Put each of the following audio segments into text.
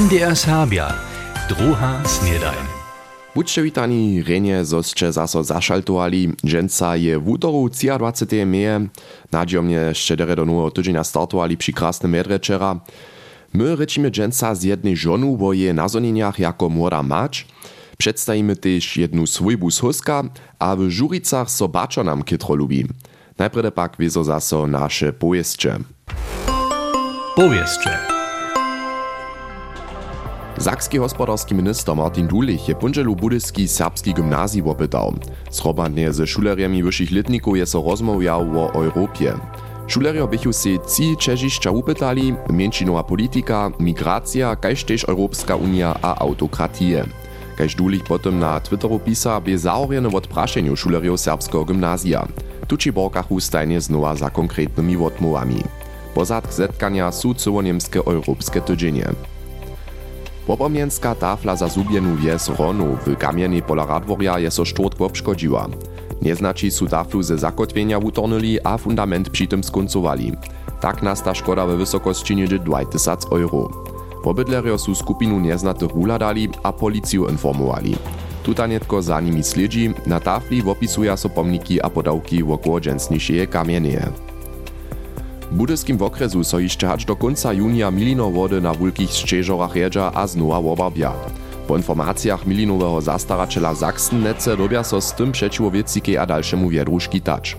MDR Serbia, Droha Snedajn. Budźcie witani, renie zostacie zaso zaszaltowali. Dżęca je w utoru 23 meje. Nadziomnie szczedere do nowego tydzienia startowali przy krasnym medreczera. My rycimy dżęca z jednej żonu, bo je na zoniniach jako młoda mać. Przedstawimy też jedną swójbu z huska, a w żuricach sobaczo nam kytro lubi. Najpierw pak wiezo zaso nasze pojeździe. Pojeździe. Sakski hospodarski minister Martin Dulich je punželu budyski serbski gymnazji wopytał. Zrobandnie ze szulerjami wyższych letników je rozmawiał o Europie. Szulerjo bychu se ci Čežišća upytali, mięčinowa polityka, migracja, kaž tež Europska unia a autokratije. Kaž Dulich potom na Twitteru pisa, by zaorjene od prašenju szulerjo serbskiego gymnazja. Tuči borkachu stajnie znowa za konkretnymi odmowami. Pozad zetkania su cyło-niemskie europejskie tydzienie. Popomienska tafla za zubienu wies Ronu w kamienej pola Radworja je so obškodziła. Nieznači su taflu ze zakotwienia utornili a fundament przy tym skoncowali. Tak nasta szkoda we wysokości niedzie 2000 euro. Pobydlerio su skupinu nieznatych uladali a policiju informowali. Tutanetko za nimi sledzi, na tafli opisuja so pomniki a podawki wokoło dżęsniejszej kamieneje. Budyskim okresu so jeszcze hać do końca junia milino wody na wulkich szczeżorach jedża a znowa wobarbia. Po informacjach milinowego zastaraczela Sachsen nece dobia so z tym przeciwo wiecike a dalszemu wiedru szkitać.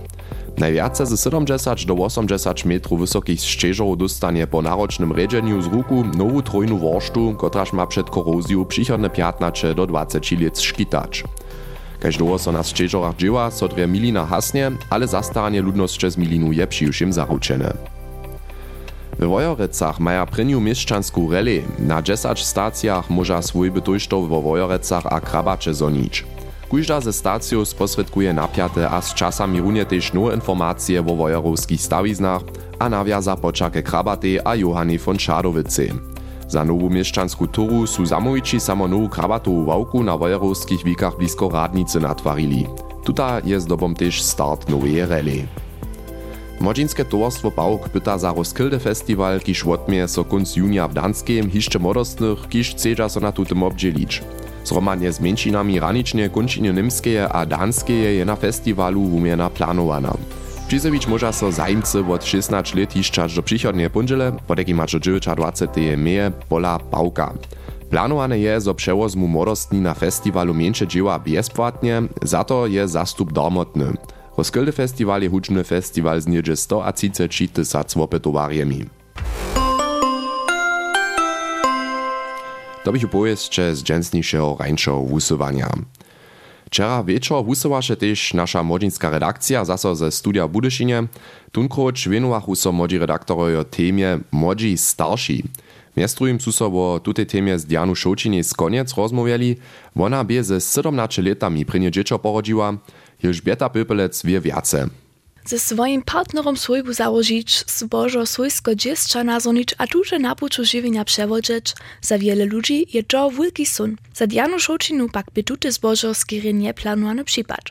Najwiace z 70 do 80 metrów wysokich szczeżorów dostanie po narocznym redzeniu z ruku nową trojnu worsztu, kotraż ma przed korozją przychodne 15 do 20 lat szkitać. Kaž długo so na szczeżorach dzieła, so dre milina hasnie, ale zastaranie ludność z milinu je przyjuszym zaruczene. W Wojorecach maja prynju mieszczansku reli. Na 10 stacjach może swój bytujsztow w Wojorecach a krabacze zonić. Każda ze stacjów sposredkuje napiate a z czasami runie też nowe informacje o wojorowskich stawiznach a nawiaza poczake krabaty a Johany von Szadowicy. Za nową mieszczansku turu su zamówici samo nową krabatową wałku na wojerowskich wikach blisko Radnicy natwarili. Tuta jest dobom też start nowej reli. Modzinske towarstwo Pałk pyta za Roskilde Festival, kiż odmie so kunc junia w Danskiem, hiszcze modostnych, kiż chcedza so na tutem obdzielić. Zromadnie z mniejszynami ranicznie kunčinie niemskeje a danskeje je na festiwalu wumiena planowana. Přizević może so zajmcy od 16 lat hiszczać do przychodnie pundzele, podeki maczo 20. meje pola Pałka. Planowane je, zo przewozmu młodostni na festiwalu mniejsze dzieła bezpłatnie, za to je zastup darmotny. Roskilde Festival je hučny festival z niedzie 100 a 30 tysac wopytowarjemi. To bych opowiedźcie z dżęsniejszego rańszego wusowania. Wczera wieczor wusowaše też nasza młodzieńska redakcja, zaso ze studia w Budyszynie. Tunkroć wienowachu so młodzi redaktorowie o temie Młodzi starsi. Miestrujem su so o temie z Dianu Šočinej z koniec rozmawiali. Ona bie ze 17 latami prynie dziecko porodziła, Elżbieta Pöpelec wie wiace. Ze swoim partnerom swojbu założyć, zbożo swojsko dziecka nazonić, a tuże na puczu żywienia przewodzić, za wiele ludzi je to wielki sun. Za Dianu Šočinu pak by tute zbożo skiery planowany przypad.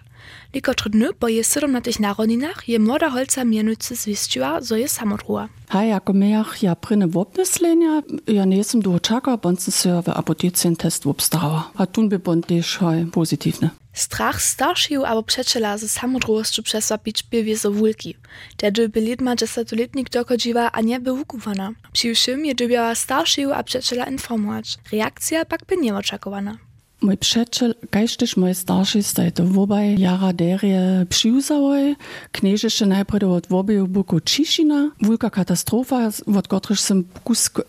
Likotr dny po je 17 narodninach je młoda holca mianujcy zwiściła, zo je samotruła. Hej, jako miach ja pryny wopnyslenia, ja nie jestem do oczaka, bądź se w test wopstała. A tun by bądź też hej pozytywne. Strach staršiju abo přečela ze samodrovošću přesvapić běvě zo wulki. Tedy by lidma desetoletnik dokodziwa, a nie by wukuwana. Przy všim je dobiała staršiju a přečela informować. Reakcja pak by nieočakowana. Mój przyjaciel, kaž też moje starszy staj to wobaj jara derie przyuzałoj, knieżesze najpierw od wobeju buku Ciszina, wulka katastrofa, od których sem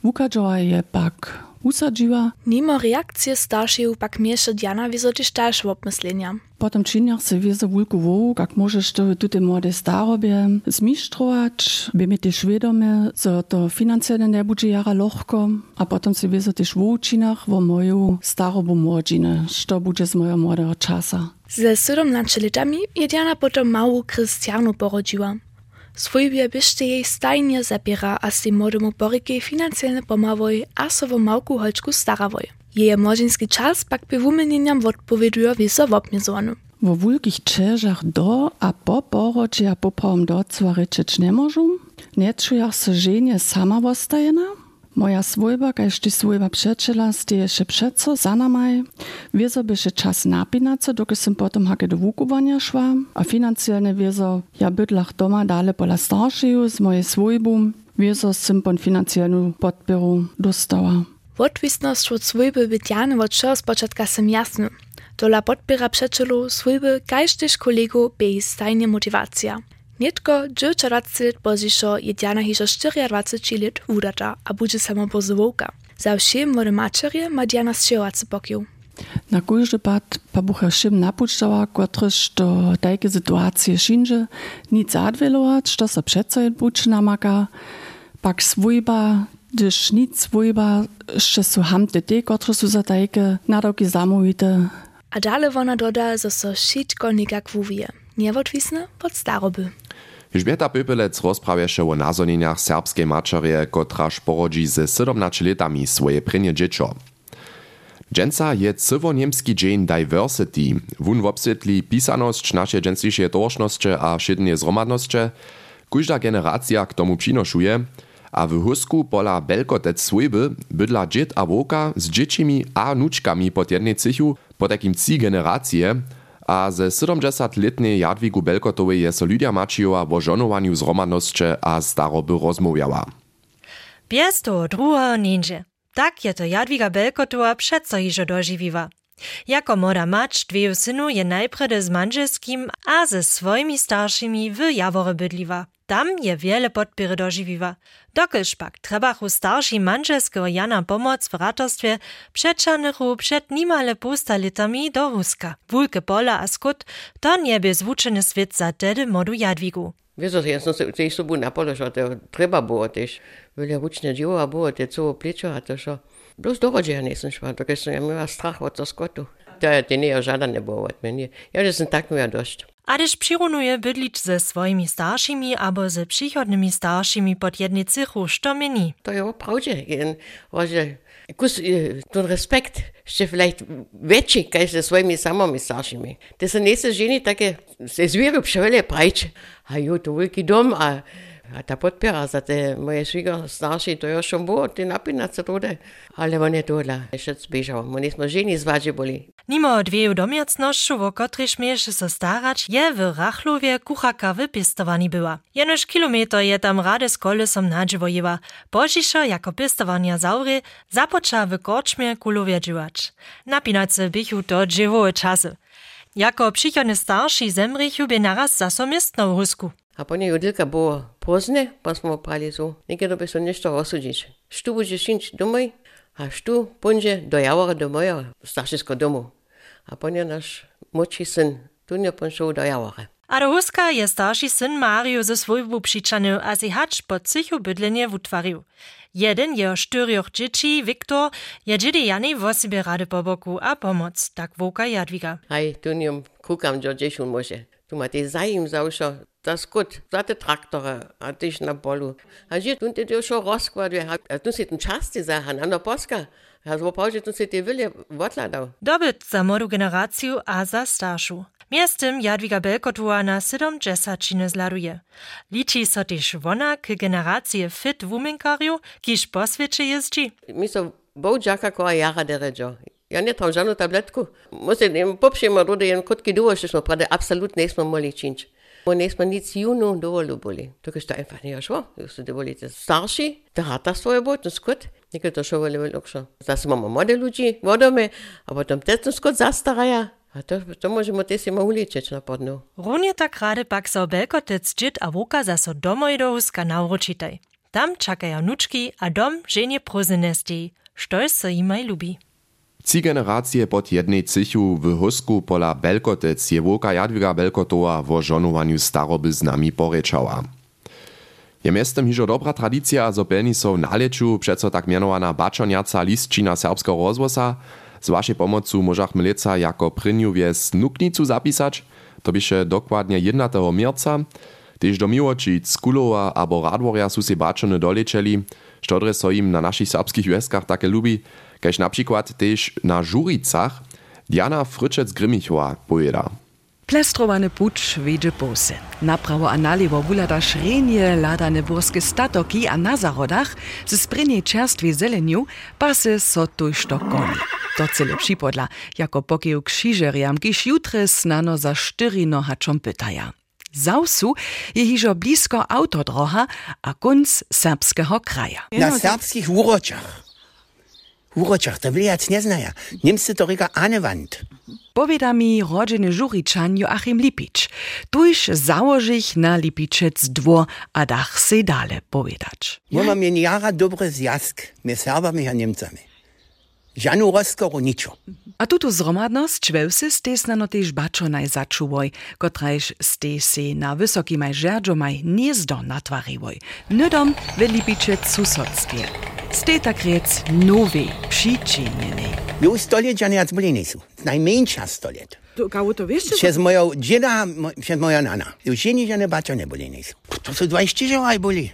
ukadżała je pak usadziła. Nimo reakcje staršiju pak mieše Diana wieso też dalsze obmyslenia. Potem činjach se wieso wulku wołu, jak możesz to tutaj młode starobie zmistrzować, by mi też wiadome, że to finansielne nie będzie jara lochko, a potem se wieso też wołu činach wo moją starobą młodzinę, co będzie z mojego młodego czasa. Ze 17 latami je Diana potom mału Krystianu porodziła. Swójbie byście jej stajnie zabiera a z tym młodemu porykie finansjalne pomawoj a so małku holczku starawoj. Jeje młodzieński czas pak by wumienieniam odpowieduje wieso wopniezowany. Wo wulkich čežach do a po porodzie a poprawom do cwa rečeć nie możą, nie czujach se żenie sama wostajena, Moja swojba, kaž ty swojba přečela, ste ešte přeco za namaj. Wieso by še čas napinaco, dokud som potom hake do vukovania šla. A financiálne wieso, ja bydlach doma dále pola staršiju z mojej svojbu. Wieso som pon financiálnu podporu dostała. Odwisność od swojby bytiany od čo spočatka sem jasny. Tola podpiera przeczelu swojby kaž tyž kolego bej stajnie motivacja. Nitko, dżuczaracit poziszo jediana hižo 24 lit udata, a budže samo pozovoka. Za všim vode mačerje ma Diana sčevace pokiu. Na kojže pad pa bucha všim napučtała, kotryž do tajke sytuacije šinže, nic zadvelować, što se jed buč namaka, pak svojba, gdyż nic svojba, še su hamte te, kotry su za tajke nadoki zamówite. A dale wona doda, zo so šitko nikak wuvije. Niewodwisne pod staroby. Žbjeta Pöpelec rozprawieše o nazonieniach serbskiej maczerie, kotraż porodzi ze 17 letami swoje prynie dziecko. Dżęca je cywo-niemski dzień diversity. Wun wobsytli pisanosć nasze dżęslisie tożności a szydnie zromadności. Każda generacja k tomu przynoszuje, a w husku pola belkotec swojby bydla dziet a woka z dziecimi a nuczkami pod jednej cychu po takim ci generacje, a ze 70-letnej Jadwigu Belkotowej je so Lydia Mačiova o žonowaniu zromadnosće a staroby rozmawiała. Bez toho druhého ninže. Tak je to Jadwiga Belkotova přeco hižo doživiva. Jako moda mać dveju synu je najprede z manželskim a ze svojimi staršimi w Jawore bydliwa. Tam je wiele podpiery doživiva. Dokelž pak trebachu starši manželského Jana pomoc w ratorstwie przeczanychu przed nimale pusta litami do Huska. Wulke pola a skut, to niebie zwučeny svit za tedy modu Jadwigu. Wiesz, ja sam se tej sobu napolo, że to treba było też. Wiele ruczne dzieło było, te co pleczo, a to że... Bloß dochodzi ja nisem szła, to keď ja miała strach od to skotu. To je to nie żaden było od mnie. Ja to sam tak miała dość. A gdyż przirunuje bydlić ze swoimi starszymi albo ze przychodnymi starszymi pod jednej cychu, što meni? To je oprawdzie, że kus, ten respekt jeszcze vielleicht większy, kaj ze swoimi samymi starszymi. To są nie są żeny takie, ze zwiery przewele prajcze. A jo, to wielki dom, a a ta podpora za te moje švigo starši, to još on bo, ti napinat se trude. Ale on je tohle, še zbežal, my nismo ženi zvađe boli. Nimo dvieju domiacnošću, wo kotryż miejszy so starać, je w Rachlowie kuchaka wypistowani była. Jenoż kilometr je tam rade z kolesom nadziewojewa. Bożiszo jako pistowania zaury započa w korczmie kulowie dziłać. Napinać se bychu to dziewowe czasy. Jako przychodny starszy zemrychu by naraz zasomistno w husku. A po niej judylka było pozne, pa smo prali so, nekaj by so nešto rozsudzić. Štu šinč domoj, a štu punže do javora do mojo staršinsko domu. A po niej naš moči syn, tu nie ponšel do javora. A do Huska je starszy syn Mario ze swojbu přičany a si hač po cichu bydlenie utwarił. Jeden jeho štyrioch dzieci, Viktor, je dziedy Jany w sobie rady po boku a pomoc, tak woka Jadwiga. Hej, tu nie kukam, do dziesiun może. Tu ma te zajim zawsze, das gut, za te traktory, a tyś na polu. A gdzie tu ty już rozkładuje, a tu się ten czas ty zahan, a na poska. A z opałdzie tu się te wyle odladał. Dobyt za młodą generację a za starszu. Miestem Jadwiga Belkotua na 70 zladuje. Liczy so też wona k generacje fit wuminkarju, kiż po świecie jeździ. Mi so bołdziaka koła jara deredzo. Ja nie tam żadną tabletku. Muszę im poprzeć rudy, jen krótki duo, żeśmy prawie absolutnie nie smo mogli czynić. Und nächstes Mal nichts Juno und Dovoluboli. Da gehst du einfach nicht schon. Da gehst du die Wolite starši, da hat das svoje bot, und skut. Nekaj to še volje lokšo. Zdaj smo mlade ljudi, vodome, a potem tetno skut zastaraja. A to, to možemo te si mauličeč napadnu. Ron je takrade pak sa obelkotec džit a voka za so domojdovska navročitaj. Tam čakajo nučki, a dom ženje prozenesti. Što se jima ljubi. Ci generacje pod jednej cychu w husku pola Belkotec je woka Jadwiga Belkotowa wo żonowaniu staroby z nami porečała. Je miestem hižo dobra tradicja, zo pelni so na tak mianowana baczoniaca listčina serbskiego rozwosa, z waszej pomocu możach mleca jako pryniu wies nuknicu zapisać, to byše dokładnie 1. mierca, Tež do miłoči Skulowa abo Radworja su se bačone dolečeli, štodre so im na našich serbskich weskach takie lubi, kaž na przykład tež na Žuricach Diana Fryczec-Grimmichowa pojeda. Plestrowany pucz wiedzie posy. Naprawo a naliwo wulada szrenie ladane burskie statoki a na zarodach ze sprynie czerstwie zeleniu pasy so tuż to koni. To cyle przypodla, jako pokieł krzyżeriam, kiż jutre snano za sztyri nohaczom pytaja. Zausu je hižo blisko autodroha a kunc serbskiego kraja. Na serbskich uroczach. Uroczach, to wyjac nie znaja. Niemcy to ryka Anewand. Powiada mi rodziny żuriczan Joachim Lipicz. Tuż założich na Lipiczec dwór, a dach se dale powiedzieć. My mamy jara dobry zjazd, my Serbami a Niemcami. Żanu rozkoru niczo. A tutu zromadność wełsy stesna no też baczo najzaczuwoj, kotrajż stesi na wysokimaj żerdżomaj niezdo natwariwoj. Nydom w Lipiczec susodstwie. Ste tak rec nowy, przyczynieny. Jo stolecia nie byli nisu. Najmniejsza stolet. To kało to wiesz? Przez moją dzieda, przez moja nana. Już nie żadne bacio nie byli nisu. To są 20 lat byli.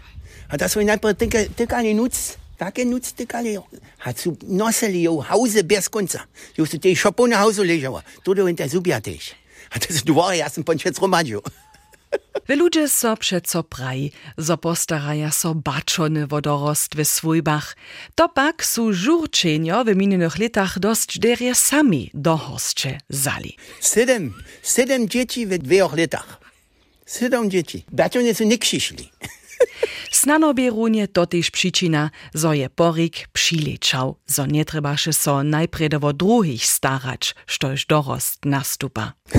A to są najpierw tylko nuc. Takie nuc tykali. A su nosili ją hause bez końca. Już tu tej szopu na hausu leżała. Tu do inter zubia też. A to są dwory, ja sam ponczec romadziu. W ludzie so przeco praj, zo postaraja so baczony wodorost w swójbach. To pak su żurczenio w minionych latach dość derie sami do hostcze zali. Siedem, siedem dzieci w dwóch latach. Siedem dzieci. Bacio nie są nie krzyszli. Snano bierunie to też przyczyna, zo je porik przilečał, zo nie trebaše so najprede wo druhich starać, štož dorost nastupa.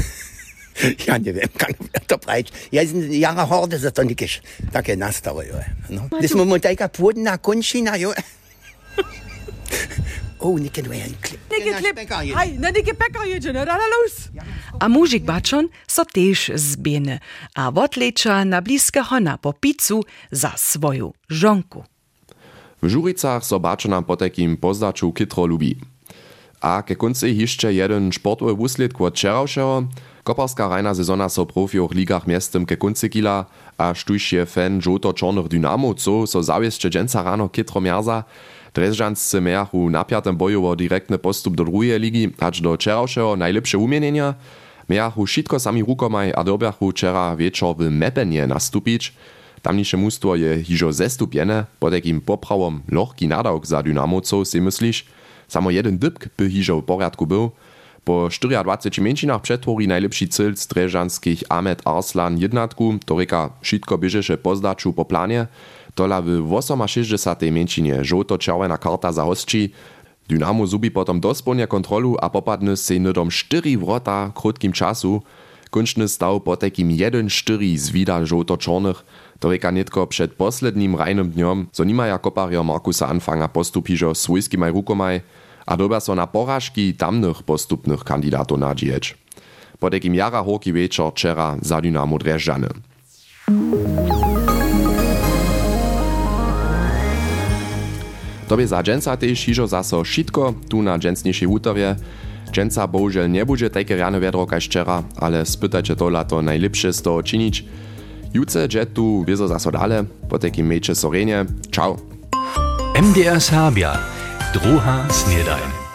Ja nie wiem, kan to prać. Ja jara horde za to nikiś takie nastały. Jo. No. Das mu taka płodna kończyna, jo. O, nie kiedy ja klip. Na jedzie, no da los. A mužik bačon so tež zbjene, a odleča na bliske hona po picu za svoju žonku. W Żuricach so baczona po takim pozdaču kitro lubi. A ke konci jeszcze jeden sportowy wusled kod wczorajszego. Koparska rajna sezona so profioch ligach miestem ke konci kila, a sztuś je fan żoto-czornych dynamowców so zawieszcze dżęca rano kitro mierza. Drezżanscy miachu napiatem boju o direktny postup do drugiej ligi, acz do wczorajszego najlepsze umienienia. Miachu šitko sami rukomaj a dobiachu wczera wieczor w Mepenie nastupić. Tamniše mustwo je hižo zestupjene, po takim poprawom lohki nadawk za dynamowców, si myślisz? Samo jeden dybk by hižo w porядku był. Po 24 mięczynach przetwori najlepszy cel z dreżanskich Ahmed Arslan jednatku, to reka šitko bieżeše pozdaču po planie, tola w 68 mięczynie żoto-czerwena karta za hostči, Dynamo zubi potom dospołnie kontrolu a popadne se nydom 4 wrota krótkim czasu, Kunčny stav po takim 1-4 z vida żoto-czornych, to reka netko przed poslednim rajnym dniom, so nimaja kopario Markusa Anfanga postupižo swójskimaj rukomaj, a dobia so na porażki tamnych postupnych kandidatów nadzieć. Po takim jara horki wieczor wczera za Dynamo Dreżdżany. Tobie za dżęca też hižo zaso šitko, tu na dżęcniejszej hutorje. Dżęca bohužel nie będzie takie rane wiadro kaž wczera, ale spytajcie to lato najlepsze z toho činić. Juce dże tu wiezo zaso dale, po takim mejcze sorenie. Ciao! MDR Serbia, druha snedajn.